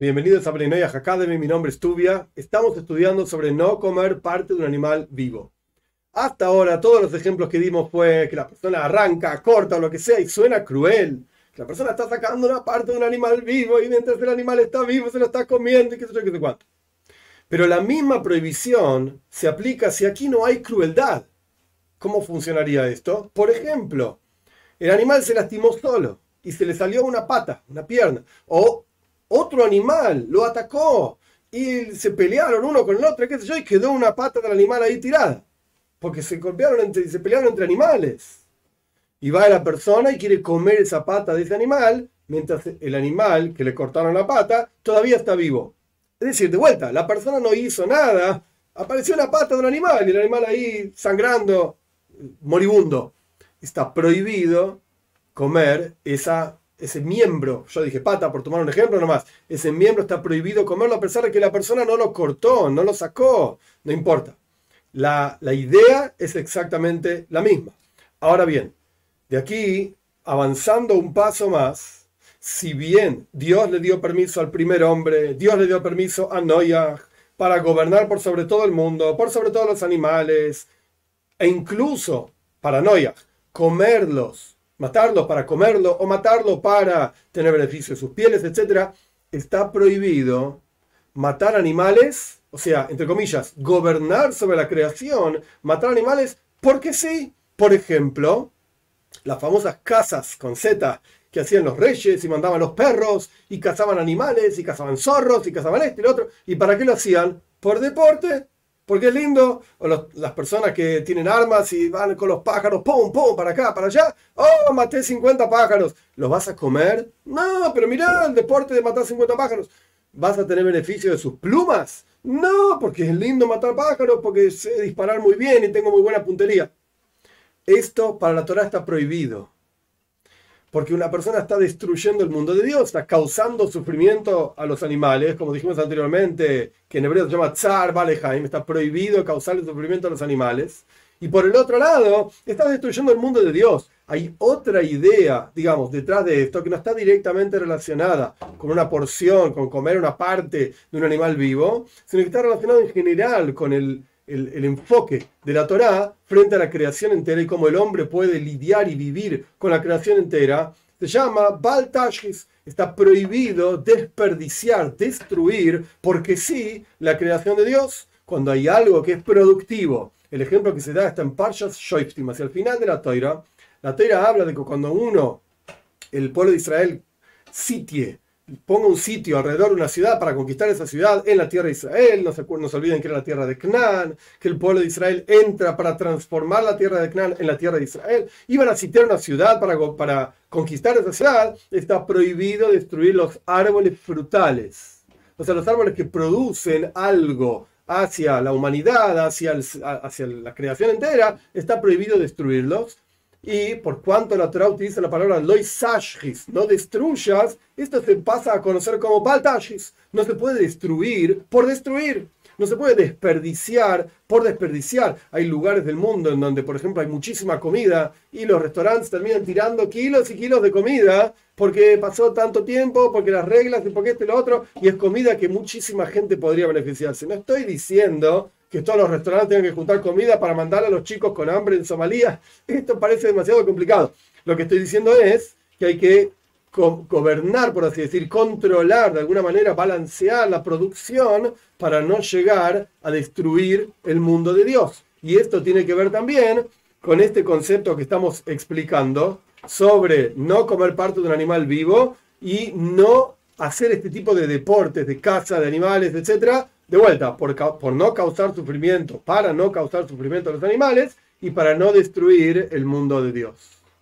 Bienvenidos a Brenoia Academy, mi nombre es Tubia. Estamos estudiando sobre no comer parte de un animal vivo. Hasta ahora todos los ejemplos que dimos fue que la persona arranca, corta o lo que sea y suena cruel. Que la persona está sacando una parte de un animal vivo y mientras el animal está vivo se lo está comiendo y qué sé yo, qué sé cuánto. Pero la misma prohibición se aplica si aquí no hay crueldad. ¿Cómo funcionaría esto? Por ejemplo, el animal se lastimó solo y se le salió una pata, una pierna. O otro animal lo atacó y se pelearon uno con el otro, qué sé yo, y quedó una pata del animal ahí tirada. Porque se golpearon entre, se pelearon entre animales. Y va la persona y quiere comer esa pata de ese animal, mientras el animal que le cortaron la pata todavía está vivo. Es decir, de vuelta, la persona no hizo nada, apareció una pata de un animal y el animal ahí sangrando, moribundo. Está prohibido comer esa ese miembro, yo dije pata por tomar un ejemplo nomás, ese miembro está prohibido comerlo a pesar de que la persona no lo cortó, no lo sacó, no importa. La, la idea es exactamente la misma. Ahora bien, de aquí, avanzando un paso más, si bien Dios le dio permiso al primer hombre, Dios le dio permiso a Noah para gobernar por sobre todo el mundo, por sobre todos los animales, e incluso para Noah, comerlos matarlo para comerlo o matarlo para tener beneficio de sus pieles, etc., está prohibido matar animales, o sea, entre comillas, gobernar sobre la creación, matar animales porque sí. Por ejemplo, las famosas casas con Z que hacían los reyes y mandaban los perros y cazaban animales y cazaban zorros y cazaban este y lo otro. ¿Y para qué lo hacían? Por deporte porque es lindo, o las personas que tienen armas y van con los pájaros, pum, pum, para acá, para allá, oh, maté 50 pájaros, ¿los vas a comer? No, pero mirá el deporte de matar 50 pájaros, ¿vas a tener beneficio de sus plumas? No, porque es lindo matar pájaros, porque sé disparar muy bien y tengo muy buena puntería. Esto para la Torah está prohibido porque una persona está destruyendo el mundo de Dios, está causando sufrimiento a los animales, como dijimos anteriormente, que en hebreo se llama Tsar Balehaim, está prohibido causarle sufrimiento a los animales. Y por el otro lado, está destruyendo el mundo de Dios. Hay otra idea, digamos, detrás de esto que no está directamente relacionada con una porción, con comer una parte de un animal vivo, sino que está relacionado en general con el, el, enfoque de la Torá frente a la creación entera y cómo el hombre puede lidiar y vivir con la creación entera, se llama Baltashis. Está prohibido desperdiciar, destruir, porque sí, la creación de Dios, cuando hay algo que es productivo. El ejemplo que se da está en Parshas Shoiftim, hacia el final de la Torah. La Torah habla de que cuando uno, el pueblo de Israel, sitie ponga un sitio alrededor de una ciudad para conquistar esa ciudad en la tierra de Israel. No se, no se olviden que era la tierra de Canaán, que el pueblo de Israel entra para transformar la tierra de Canaán en la tierra de Israel. Iban a sitiar una ciudad para, para conquistar esa ciudad. Está prohibido destruir los árboles frutales. O sea, los árboles que producen algo hacia la humanidad, hacia, hacia la creación entera, está prohibido destruirlos y por cuanto la Torah utiliza la palabra loisashis, no destruyas, esto se pasa a conocer como baltashis. No se puede destruir por destruir. No se puede desperdiciar por desperdiciar. Hay lugares del mundo en donde, por ejemplo, hay muchísima comida y los restaurantes terminan tirando kilos y kilos de comida porque pasó tanto tiempo, porque las reglas y porque esto y lo otro, y es comida que muchísima gente podría beneficiarse. No estoy diciendo que todos los restaurantes tengan que juntar comida para mandar a los chicos con hambre en Somalia. Esto parece demasiado complicado. Lo que estoy diciendo es que hay que gobernar, por así decir, controlar, de alguna manera balancear la producción para no llegar a destruir el mundo de Dios. Y esto tiene que ver también con este concepto que estamos explicando sobre no comer parte de un animal vivo y no hacer este tipo de deportes, de caza de animales, etcétera, de vuelta, por, por no causar sufrimiento, para no causar sufrimiento a los animales y para no destruir el mundo de Dios.